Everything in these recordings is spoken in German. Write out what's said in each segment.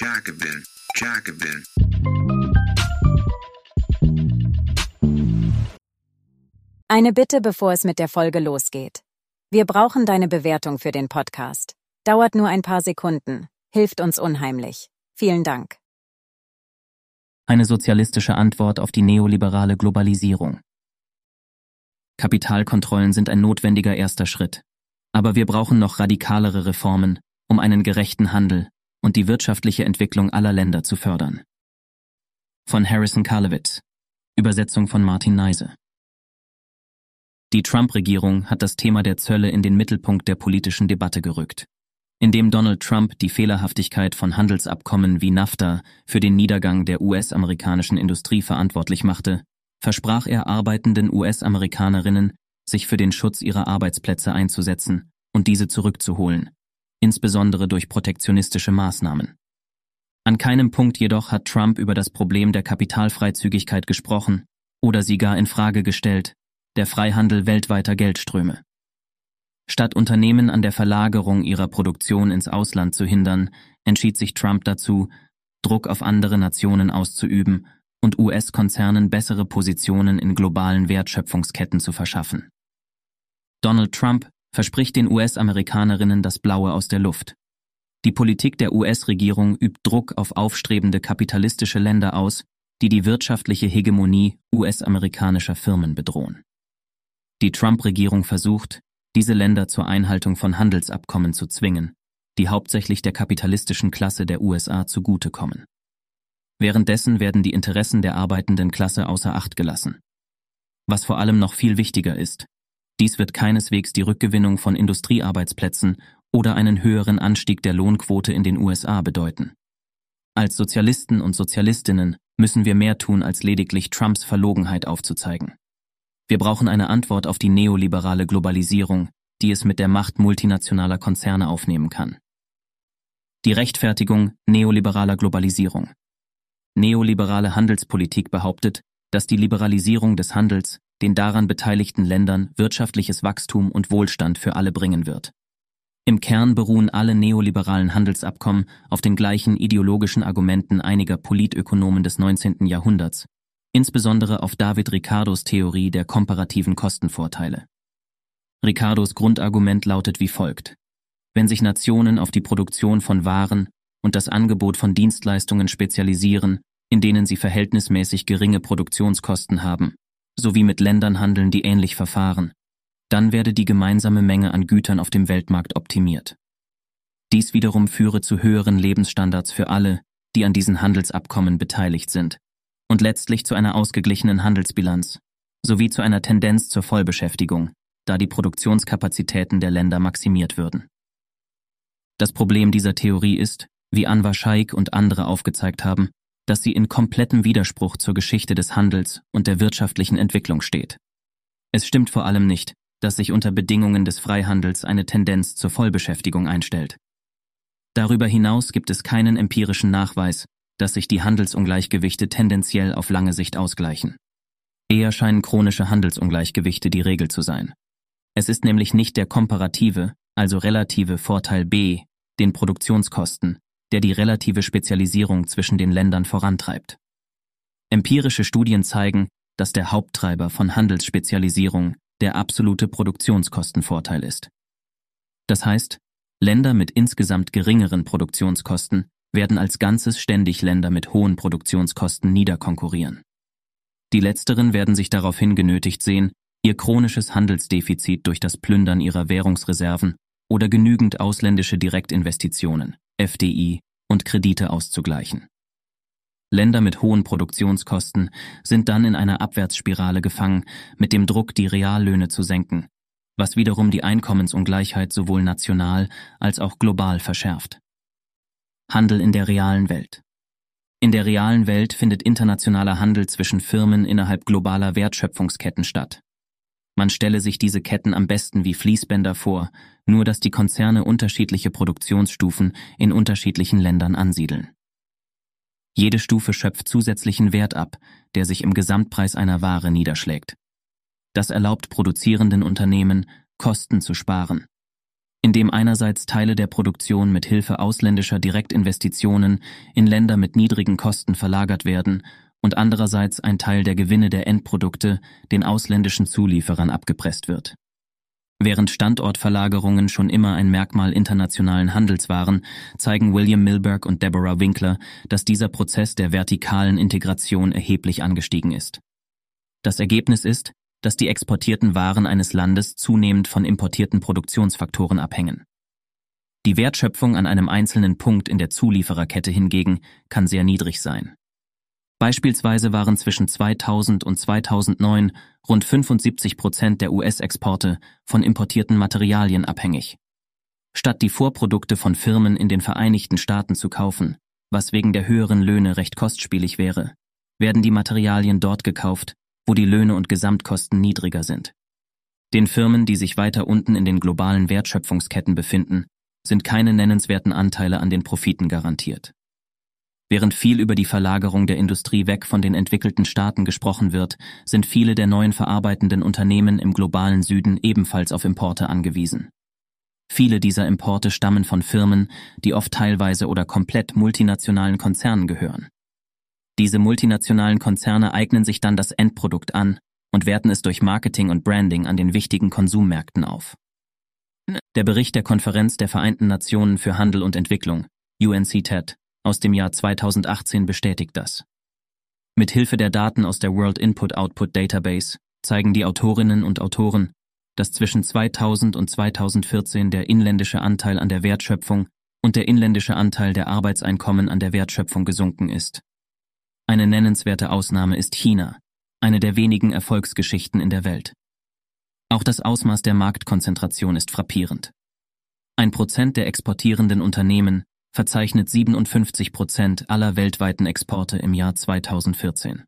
Jacobin, Jacobin. Eine Bitte, bevor es mit der Folge losgeht. Wir brauchen deine Bewertung für den Podcast. Dauert nur ein paar Sekunden, hilft uns unheimlich. Vielen Dank. Eine sozialistische Antwort auf die neoliberale Globalisierung. Kapitalkontrollen sind ein notwendiger erster Schritt. Aber wir brauchen noch radikalere Reformen, um einen gerechten Handel und die wirtschaftliche Entwicklung aller Länder zu fördern. Von Harrison Karlowitz. Übersetzung von Martin Neise. Die Trump-Regierung hat das Thema der Zölle in den Mittelpunkt der politischen Debatte gerückt. Indem Donald Trump die Fehlerhaftigkeit von Handelsabkommen wie NAFTA für den Niedergang der US-amerikanischen Industrie verantwortlich machte, versprach er arbeitenden US-Amerikanerinnen, sich für den Schutz ihrer Arbeitsplätze einzusetzen und diese zurückzuholen, insbesondere durch protektionistische Maßnahmen. An keinem Punkt jedoch hat Trump über das Problem der Kapitalfreizügigkeit gesprochen oder sie gar in Frage gestellt, der Freihandel weltweiter Geldströme. Statt Unternehmen an der Verlagerung ihrer Produktion ins Ausland zu hindern, entschied sich Trump dazu, Druck auf andere Nationen auszuüben und US-Konzernen bessere Positionen in globalen Wertschöpfungsketten zu verschaffen. Donald Trump verspricht den US-Amerikanerinnen das Blaue aus der Luft. Die Politik der US-Regierung übt Druck auf aufstrebende kapitalistische Länder aus, die die wirtschaftliche Hegemonie US-amerikanischer Firmen bedrohen. Die Trump-Regierung versucht, diese Länder zur Einhaltung von Handelsabkommen zu zwingen, die hauptsächlich der kapitalistischen Klasse der USA zugutekommen. Währenddessen werden die Interessen der arbeitenden Klasse außer Acht gelassen. Was vor allem noch viel wichtiger ist, dies wird keineswegs die Rückgewinnung von Industriearbeitsplätzen oder einen höheren Anstieg der Lohnquote in den USA bedeuten. Als Sozialisten und Sozialistinnen müssen wir mehr tun, als lediglich Trumps Verlogenheit aufzuzeigen. Wir brauchen eine Antwort auf die neoliberale Globalisierung, die es mit der Macht multinationaler Konzerne aufnehmen kann. Die Rechtfertigung neoliberaler Globalisierung. Neoliberale Handelspolitik behauptet, dass die Liberalisierung des Handels den daran beteiligten Ländern wirtschaftliches Wachstum und Wohlstand für alle bringen wird. Im Kern beruhen alle neoliberalen Handelsabkommen auf den gleichen ideologischen Argumenten einiger Politökonomen des 19. Jahrhunderts, insbesondere auf David Ricardos Theorie der komparativen Kostenvorteile. Ricardos Grundargument lautet wie folgt. Wenn sich Nationen auf die Produktion von Waren und das Angebot von Dienstleistungen spezialisieren, in denen sie verhältnismäßig geringe Produktionskosten haben, sowie mit Ländern handeln, die ähnlich verfahren, dann werde die gemeinsame Menge an Gütern auf dem Weltmarkt optimiert. Dies wiederum führe zu höheren Lebensstandards für alle, die an diesen Handelsabkommen beteiligt sind, und letztlich zu einer ausgeglichenen Handelsbilanz, sowie zu einer Tendenz zur Vollbeschäftigung, da die Produktionskapazitäten der Länder maximiert würden. Das Problem dieser Theorie ist, wie Anwar Shaikh und andere aufgezeigt haben, dass sie in komplettem Widerspruch zur Geschichte des Handels und der wirtschaftlichen Entwicklung steht. Es stimmt vor allem nicht, dass sich unter Bedingungen des Freihandels eine Tendenz zur Vollbeschäftigung einstellt. Darüber hinaus gibt es keinen empirischen Nachweis, dass sich die Handelsungleichgewichte tendenziell auf lange Sicht ausgleichen. Eher scheinen chronische Handelsungleichgewichte die Regel zu sein. Es ist nämlich nicht der komparative, also relative Vorteil B, den Produktionskosten, der die relative Spezialisierung zwischen den Ländern vorantreibt. Empirische Studien zeigen, dass der Haupttreiber von Handelsspezialisierung der absolute Produktionskostenvorteil ist. Das heißt, Länder mit insgesamt geringeren Produktionskosten werden als Ganzes ständig Länder mit hohen Produktionskosten niederkonkurrieren. Die letzteren werden sich daraufhin genötigt sehen, ihr chronisches Handelsdefizit durch das Plündern ihrer Währungsreserven oder genügend ausländische Direktinvestitionen, FDI, und Kredite auszugleichen. Länder mit hohen Produktionskosten sind dann in einer Abwärtsspirale gefangen, mit dem Druck, die Reallöhne zu senken, was wiederum die Einkommensungleichheit sowohl national als auch global verschärft. Handel in der realen Welt. In der realen Welt findet internationaler Handel zwischen Firmen innerhalb globaler Wertschöpfungsketten statt. Man stelle sich diese Ketten am besten wie Fließbänder vor, nur dass die Konzerne unterschiedliche Produktionsstufen in unterschiedlichen Ländern ansiedeln. Jede Stufe schöpft zusätzlichen Wert ab, der sich im Gesamtpreis einer Ware niederschlägt. Das erlaubt produzierenden Unternehmen, Kosten zu sparen. indem einerseits Teile der Produktion mit Hilfe ausländischer Direktinvestitionen in Länder mit niedrigen Kosten verlagert werden und andererseits ein Teil der Gewinne der Endprodukte den ausländischen Zulieferern abgepresst wird. Während Standortverlagerungen schon immer ein Merkmal internationalen Handels waren, zeigen William Milberg und Deborah Winkler, dass dieser Prozess der vertikalen Integration erheblich angestiegen ist. Das Ergebnis ist, dass die exportierten Waren eines Landes zunehmend von importierten Produktionsfaktoren abhängen. Die Wertschöpfung an einem einzelnen Punkt in der Zuliefererkette hingegen kann sehr niedrig sein. Beispielsweise waren zwischen 2000 und 2009 rund 75 Prozent der US-Exporte von importierten Materialien abhängig. Statt die Vorprodukte von Firmen in den Vereinigten Staaten zu kaufen, was wegen der höheren Löhne recht kostspielig wäre, werden die Materialien dort gekauft, wo die Löhne und Gesamtkosten niedriger sind. Den Firmen, die sich weiter unten in den globalen Wertschöpfungsketten befinden, sind keine nennenswerten Anteile an den Profiten garantiert. Während viel über die Verlagerung der Industrie weg von den entwickelten Staaten gesprochen wird, sind viele der neuen verarbeitenden Unternehmen im globalen Süden ebenfalls auf Importe angewiesen. Viele dieser Importe stammen von Firmen, die oft teilweise oder komplett multinationalen Konzernen gehören. Diese multinationalen Konzerne eignen sich dann das Endprodukt an und werten es durch Marketing und Branding an den wichtigen Konsummärkten auf. Der Bericht der Konferenz der Vereinten Nationen für Handel und Entwicklung, UNCTAD, aus dem Jahr 2018 bestätigt das. Mit Hilfe der Daten aus der World Input Output Database zeigen die Autorinnen und Autoren, dass zwischen 2000 und 2014 der inländische Anteil an der Wertschöpfung und der inländische Anteil der Arbeitseinkommen an der Wertschöpfung gesunken ist. Eine nennenswerte Ausnahme ist China, eine der wenigen Erfolgsgeschichten in der Welt. Auch das Ausmaß der Marktkonzentration ist frappierend. Ein Prozent der exportierenden Unternehmen verzeichnet 57 Prozent aller weltweiten Exporte im Jahr 2014.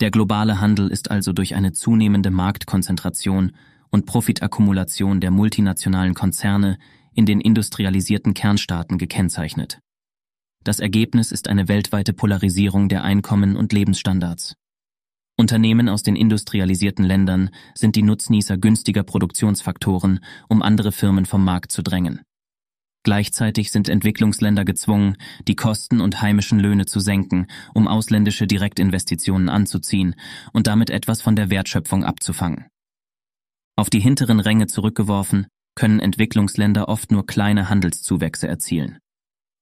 Der globale Handel ist also durch eine zunehmende Marktkonzentration und Profitakkumulation der multinationalen Konzerne in den industrialisierten Kernstaaten gekennzeichnet. Das Ergebnis ist eine weltweite Polarisierung der Einkommen und Lebensstandards. Unternehmen aus den industrialisierten Ländern sind die Nutznießer günstiger Produktionsfaktoren, um andere Firmen vom Markt zu drängen. Gleichzeitig sind Entwicklungsländer gezwungen, die Kosten und heimischen Löhne zu senken, um ausländische Direktinvestitionen anzuziehen und damit etwas von der Wertschöpfung abzufangen. Auf die hinteren Ränge zurückgeworfen, können Entwicklungsländer oft nur kleine Handelszuwächse erzielen.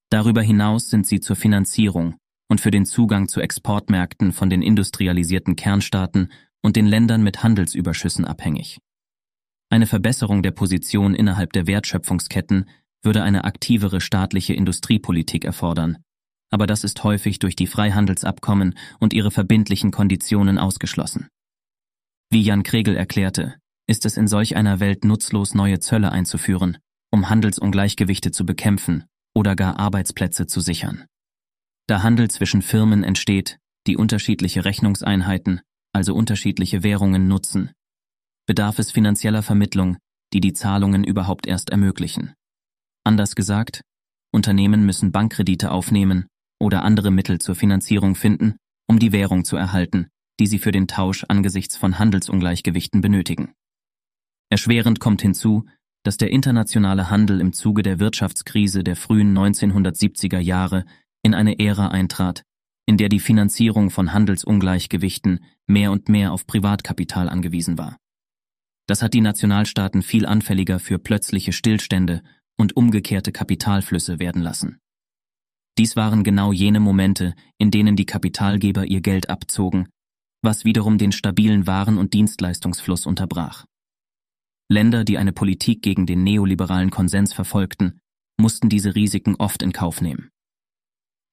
Darüber hinaus sind sie zur Finanzierung und für den Zugang zu Exportmärkten von den industrialisierten Kernstaaten und den Ländern mit Handelsüberschüssen abhängig. Eine Verbesserung der Position innerhalb der Wertschöpfungsketten würde eine aktivere staatliche Industriepolitik erfordern, aber das ist häufig durch die Freihandelsabkommen und ihre verbindlichen Konditionen ausgeschlossen. Wie Jan Kregel erklärte, ist es in solch einer Welt nutzlos, neue Zölle einzuführen, um Handelsungleichgewichte zu bekämpfen oder gar Arbeitsplätze zu sichern. Da Handel zwischen Firmen entsteht, die unterschiedliche Rechnungseinheiten, also unterschiedliche Währungen nutzen, bedarf es finanzieller Vermittlung, die die Zahlungen überhaupt erst ermöglichen. Anders gesagt, Unternehmen müssen Bankkredite aufnehmen oder andere Mittel zur Finanzierung finden, um die Währung zu erhalten, die sie für den Tausch angesichts von Handelsungleichgewichten benötigen. Erschwerend kommt hinzu, dass der internationale Handel im Zuge der Wirtschaftskrise der frühen 1970er Jahre in eine Ära eintrat, in der die Finanzierung von Handelsungleichgewichten mehr und mehr auf Privatkapital angewiesen war. Das hat die Nationalstaaten viel anfälliger für plötzliche Stillstände und umgekehrte Kapitalflüsse werden lassen. Dies waren genau jene Momente, in denen die Kapitalgeber ihr Geld abzogen, was wiederum den stabilen Waren- und Dienstleistungsfluss unterbrach. Länder, die eine Politik gegen den neoliberalen Konsens verfolgten, mussten diese Risiken oft in Kauf nehmen.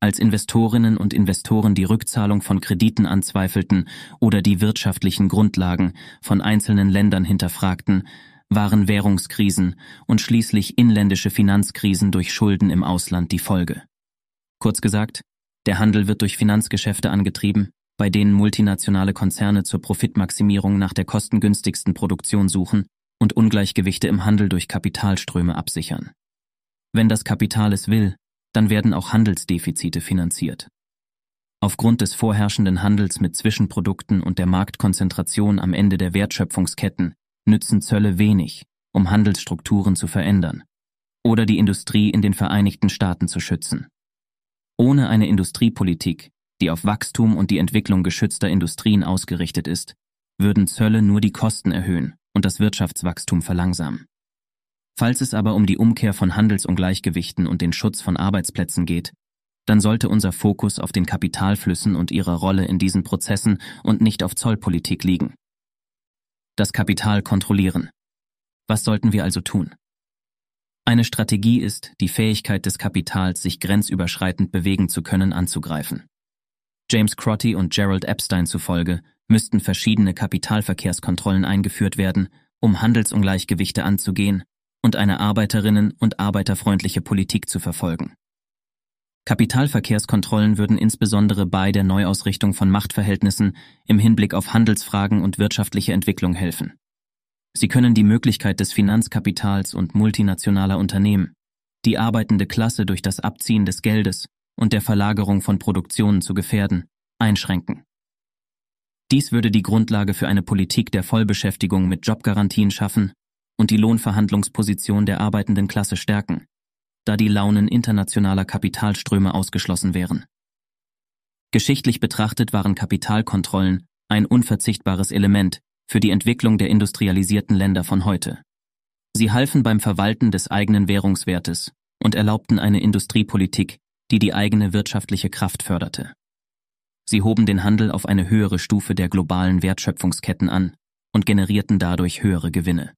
Als Investorinnen und Investoren die Rückzahlung von Krediten anzweifelten oder die wirtschaftlichen Grundlagen von einzelnen Ländern hinterfragten, waren Währungskrisen und schließlich inländische Finanzkrisen durch Schulden im Ausland die Folge. Kurz gesagt, der Handel wird durch Finanzgeschäfte angetrieben, bei denen multinationale Konzerne zur Profitmaximierung nach der kostengünstigsten Produktion suchen und Ungleichgewichte im Handel durch Kapitalströme absichern. Wenn das Kapital es will, dann werden auch Handelsdefizite finanziert. Aufgrund des vorherrschenden Handels mit Zwischenprodukten und der Marktkonzentration am Ende der Wertschöpfungsketten nützen Zölle wenig, um Handelsstrukturen zu verändern, oder die Industrie in den Vereinigten Staaten zu schützen. Ohne eine Industriepolitik, die auf Wachstum und die Entwicklung geschützter Industrien ausgerichtet ist, würden Zölle nur die Kosten erhöhen und das Wirtschaftswachstum verlangsamen. Falls es aber um die Umkehr von Handelsungleichgewichten und den Schutz von Arbeitsplätzen geht, dann sollte unser Fokus auf den Kapitalflüssen und ihrer Rolle in diesen Prozessen und nicht auf Zollpolitik liegen. Das Kapital kontrollieren. Was sollten wir also tun? Eine Strategie ist, die Fähigkeit des Kapitals, sich grenzüberschreitend bewegen zu können, anzugreifen. James Crotty und Gerald Epstein zufolge müssten verschiedene Kapitalverkehrskontrollen eingeführt werden, um Handelsungleichgewichte anzugehen und eine arbeiterinnen- und arbeiterfreundliche Politik zu verfolgen. Kapitalverkehrskontrollen würden insbesondere bei der Neuausrichtung von Machtverhältnissen im Hinblick auf Handelsfragen und wirtschaftliche Entwicklung helfen. Sie können die Möglichkeit des Finanzkapitals und multinationaler Unternehmen, die arbeitende Klasse durch das Abziehen des Geldes und der Verlagerung von Produktionen zu gefährden, einschränken. Dies würde die Grundlage für eine Politik der Vollbeschäftigung mit Jobgarantien schaffen und die Lohnverhandlungsposition der arbeitenden Klasse stärken, da die Launen internationaler Kapitalströme ausgeschlossen wären. Geschichtlich betrachtet waren Kapitalkontrollen ein unverzichtbares Element für die Entwicklung der industrialisierten Länder von heute. Sie halfen beim Verwalten des eigenen Währungswertes und erlaubten eine Industriepolitik, die die eigene wirtschaftliche Kraft förderte. Sie hoben den Handel auf eine höhere Stufe der globalen Wertschöpfungsketten an und generierten dadurch höhere Gewinne.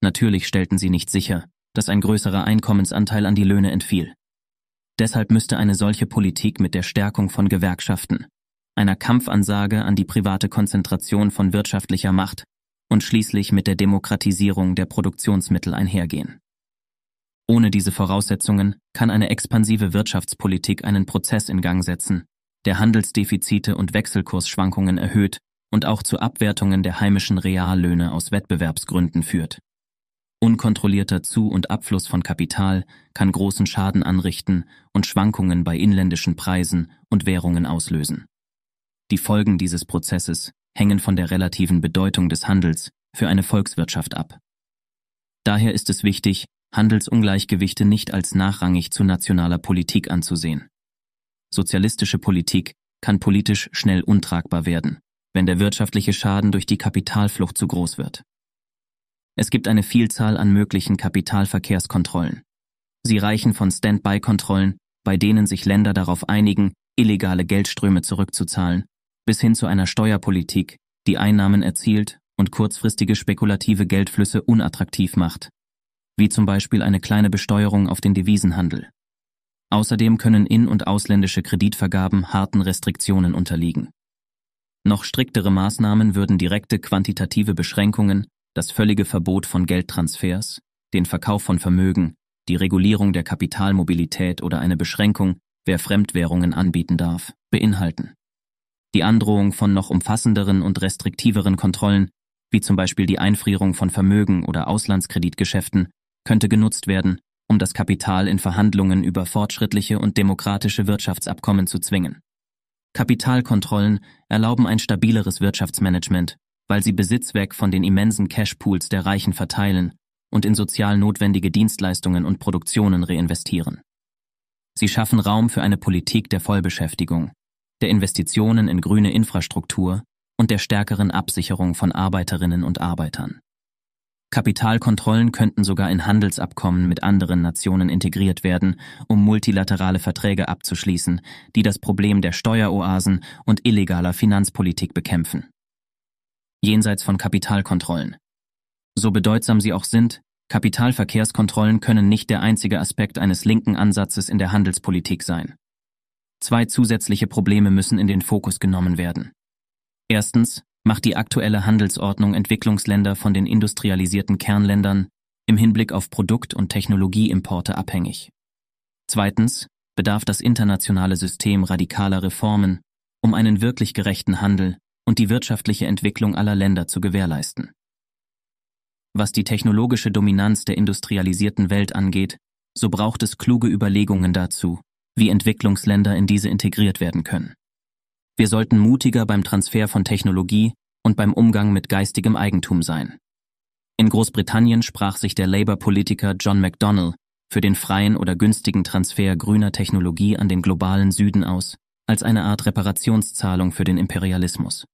Natürlich stellten sie nicht sicher, dass ein größerer Einkommensanteil an die Löhne entfiel. Deshalb müsste eine solche Politik mit der Stärkung von Gewerkschaften, einer Kampfansage an die private Konzentration von wirtschaftlicher Macht und schließlich mit der Demokratisierung der Produktionsmittel einhergehen. Ohne diese Voraussetzungen kann eine expansive Wirtschaftspolitik einen Prozess in Gang setzen, der Handelsdefizite und Wechselkursschwankungen erhöht und auch zu Abwertungen der heimischen Reallöhne aus Wettbewerbsgründen führt. Unkontrollierter Zu- und Abfluss von Kapital kann großen Schaden anrichten und Schwankungen bei inländischen Preisen und Währungen auslösen. Die Folgen dieses Prozesses hängen von der relativen Bedeutung des Handels für eine Volkswirtschaft ab. Daher ist es wichtig, Handelsungleichgewichte nicht als nachrangig zu nationaler Politik anzusehen. Sozialistische Politik kann politisch schnell untragbar werden, wenn der wirtschaftliche Schaden durch die Kapitalflucht zu groß wird. Es gibt eine Vielzahl an möglichen Kapitalverkehrskontrollen. Sie reichen von Standby-Kontrollen, bei denen sich Länder darauf einigen, illegale Geldströme zurückzuzahlen, bis hin zu einer Steuerpolitik, die Einnahmen erzielt und kurzfristige spekulative Geldflüsse unattraktiv macht, wie zum Beispiel eine kleine Besteuerung auf den Devisenhandel. Außerdem können in- und ausländische Kreditvergaben harten Restriktionen unterliegen. Noch striktere Maßnahmen würden direkte quantitative Beschränkungen, das völlige Verbot von Geldtransfers, den Verkauf von Vermögen, die Regulierung der Kapitalmobilität oder eine Beschränkung, wer Fremdwährungen anbieten darf, beinhalten. Die Androhung von noch umfassenderen und restriktiveren Kontrollen, wie zum Beispiel die Einfrierung von Vermögen oder Auslandskreditgeschäften, könnte genutzt werden, um das Kapital in Verhandlungen über fortschrittliche und demokratische Wirtschaftsabkommen zu zwingen. Kapitalkontrollen erlauben ein stabileres Wirtschaftsmanagement, weil sie Besitz weg von den immensen Cashpools der Reichen verteilen und in sozial notwendige Dienstleistungen und Produktionen reinvestieren. Sie schaffen Raum für eine Politik der Vollbeschäftigung, der Investitionen in grüne Infrastruktur und der stärkeren Absicherung von Arbeiterinnen und Arbeitern. Kapitalkontrollen könnten sogar in Handelsabkommen mit anderen Nationen integriert werden, um multilaterale Verträge abzuschließen, die das Problem der Steueroasen und illegaler Finanzpolitik bekämpfen. Jenseits von Kapitalkontrollen. So bedeutsam sie auch sind, Kapitalverkehrskontrollen können nicht der einzige Aspekt eines linken Ansatzes in der Handelspolitik sein. Zwei zusätzliche Probleme müssen in den Fokus genommen werden. Erstens macht die aktuelle Handelsordnung Entwicklungsländer von den industrialisierten Kernländern im Hinblick auf Produkt- und Technologieimporte abhängig. Zweitens bedarf das internationale System radikaler Reformen, um einen wirklich gerechten Handel und die wirtschaftliche Entwicklung aller Länder zu gewährleisten. Was die technologische Dominanz der industrialisierten Welt angeht, so braucht es kluge Überlegungen dazu, wie Entwicklungsländer in diese integriert werden können. Wir sollten mutiger beim Transfer von Technologie und beim Umgang mit geistigem Eigentum sein. In Großbritannien sprach sich der Labour-Politiker John McDonnell für den freien oder günstigen Transfer grüner Technologie an den globalen Süden aus, als eine Art Reparationszahlung für den Imperialismus.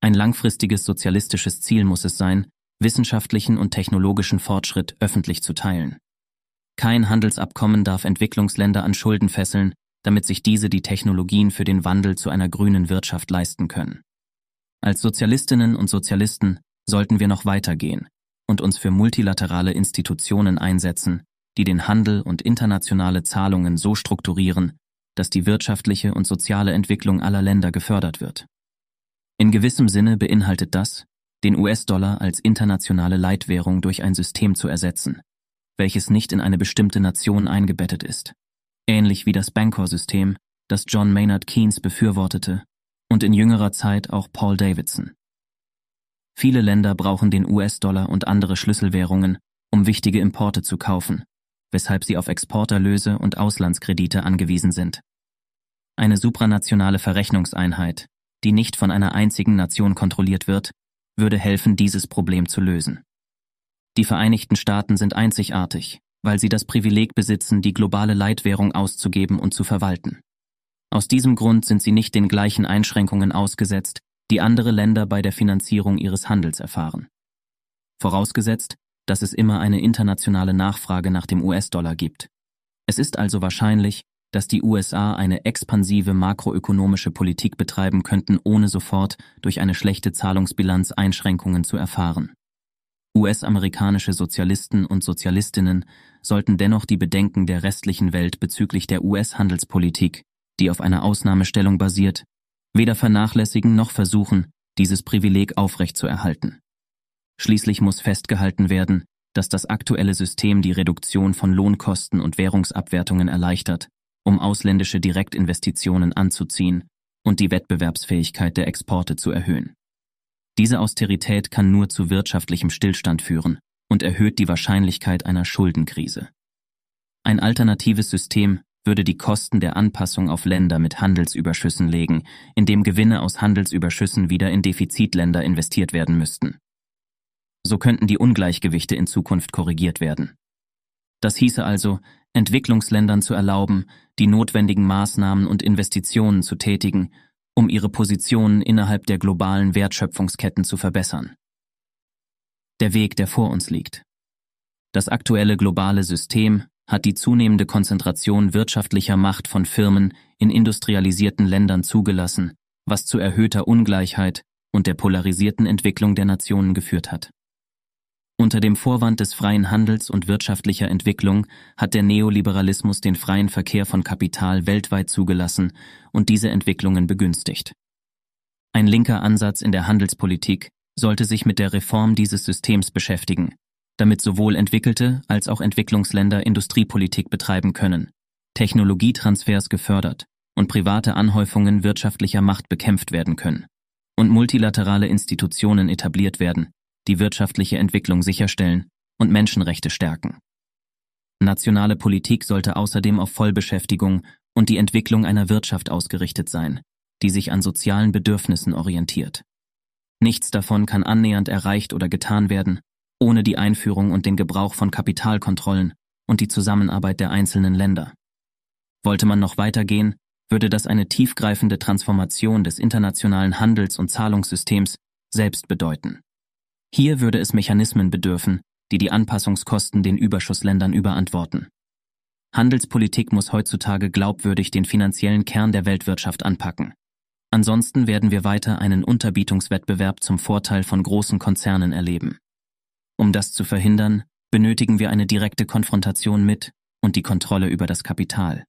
Ein langfristiges sozialistisches Ziel muss es sein, wissenschaftlichen und technologischen Fortschritt öffentlich zu teilen. Kein Handelsabkommen darf Entwicklungsländer an Schulden fesseln, damit sich diese die Technologien für den Wandel zu einer grünen Wirtschaft leisten können. Als Sozialistinnen und Sozialisten sollten wir noch weitergehen und uns für multilaterale Institutionen einsetzen, die den Handel und internationale Zahlungen so strukturieren, dass die wirtschaftliche und soziale Entwicklung aller Länder gefördert wird. In gewissem Sinne beinhaltet das, den US-Dollar als internationale Leitwährung durch ein System zu ersetzen, welches nicht in eine bestimmte Nation eingebettet ist, ähnlich wie das Bancor-System, das John Maynard Keynes befürwortete und in jüngerer Zeit auch Paul Davidson. Viele Länder brauchen den US-Dollar und andere Schlüsselwährungen, um wichtige Importe zu kaufen, weshalb sie auf Exporterlöse und Auslandskredite angewiesen sind. Eine supranationale Verrechnungseinheit, die nicht von einer einzigen Nation kontrolliert wird, würde helfen, dieses Problem zu lösen. Die Vereinigten Staaten sind einzigartig, weil sie das Privileg besitzen, die globale Leitwährung auszugeben und zu verwalten. Aus diesem Grund sind sie nicht den gleichen Einschränkungen ausgesetzt, die andere Länder bei der Finanzierung ihres Handels erfahren. Vorausgesetzt, dass es immer eine internationale Nachfrage nach dem US-Dollar gibt. Es ist also wahrscheinlich, dass die USA eine expansive makroökonomische Politik betreiben könnten, ohne sofort durch eine schlechte Zahlungsbilanz Einschränkungen zu erfahren. US-amerikanische Sozialisten und Sozialistinnen sollten dennoch die Bedenken der restlichen Welt bezüglich der US-Handelspolitik, die auf einer Ausnahmestellung basiert, weder vernachlässigen noch versuchen, dieses Privileg aufrechtzuerhalten. Schließlich muss festgehalten werden, dass das aktuelle System die Reduktion von Lohnkosten und Währungsabwertungen erleichtert um ausländische Direktinvestitionen anzuziehen und die Wettbewerbsfähigkeit der Exporte zu erhöhen. Diese Austerität kann nur zu wirtschaftlichem Stillstand führen und erhöht die Wahrscheinlichkeit einer Schuldenkrise. Ein alternatives System würde die Kosten der Anpassung auf Länder mit Handelsüberschüssen legen, indem Gewinne aus Handelsüberschüssen wieder in Defizitländer investiert werden müssten. So könnten die Ungleichgewichte in Zukunft korrigiert werden. Das hieße also, Entwicklungsländern zu erlauben, die notwendigen Maßnahmen und Investitionen zu tätigen, um ihre Positionen innerhalb der globalen Wertschöpfungsketten zu verbessern. Der Weg, der vor uns liegt. Das aktuelle globale System hat die zunehmende Konzentration wirtschaftlicher Macht von Firmen in industrialisierten Ländern zugelassen, was zu erhöhter Ungleichheit und der polarisierten Entwicklung der Nationen geführt hat. Unter dem Vorwand des freien Handels und wirtschaftlicher Entwicklung hat der Neoliberalismus den freien Verkehr von Kapital weltweit zugelassen und diese Entwicklungen begünstigt. Ein linker Ansatz in der Handelspolitik sollte sich mit der Reform dieses Systems beschäftigen, damit sowohl entwickelte als auch Entwicklungsländer Industriepolitik betreiben können, Technologietransfers gefördert und private Anhäufungen wirtschaftlicher Macht bekämpft werden können und multilaterale Institutionen etabliert werden, die wirtschaftliche Entwicklung sicherstellen und Menschenrechte stärken. Nationale Politik sollte außerdem auf Vollbeschäftigung und die Entwicklung einer Wirtschaft ausgerichtet sein, die sich an sozialen Bedürfnissen orientiert. Nichts davon kann annähernd erreicht oder getan werden, ohne die Einführung und den Gebrauch von Kapitalkontrollen und die Zusammenarbeit der einzelnen Länder. Wollte man noch weitergehen, würde das eine tiefgreifende Transformation des internationalen Handels- und Zahlungssystems selbst bedeuten. Hier würde es Mechanismen bedürfen, die die Anpassungskosten den Überschussländern überantworten. Handelspolitik muss heutzutage glaubwürdig den finanziellen Kern der Weltwirtschaft anpacken. Ansonsten werden wir weiter einen Unterbietungswettbewerb zum Vorteil von großen Konzernen erleben. Um das zu verhindern, benötigen wir eine direkte Konfrontation mit und die Kontrolle über das Kapital.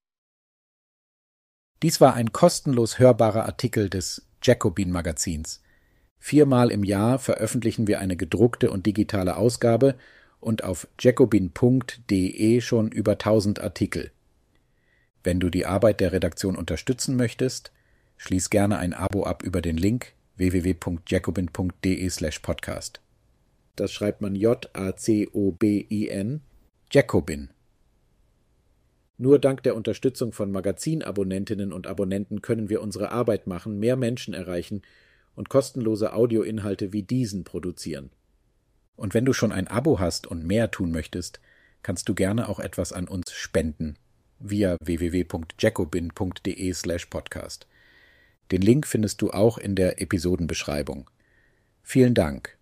Dies war ein kostenlos hörbarer Artikel des Jacobin Magazins. Viermal im Jahr veröffentlichen wir eine gedruckte und digitale Ausgabe und auf jacobin.de schon über 1000 Artikel. Wenn du die Arbeit der Redaktion unterstützen möchtest, schließ gerne ein Abo ab über den Link www.jacobin.de/podcast. Das schreibt man J-A-C-O-B-I-N, Jacobin. Nur dank der Unterstützung von Magazinabonnentinnen und Abonnenten können wir unsere Arbeit machen, mehr Menschen erreichen und kostenlose Audioinhalte wie diesen produzieren. Und wenn du schon ein Abo hast und mehr tun möchtest, kannst du gerne auch etwas an uns spenden via www.jacobin.de/podcast. Den Link findest du auch in der Episodenbeschreibung. Vielen Dank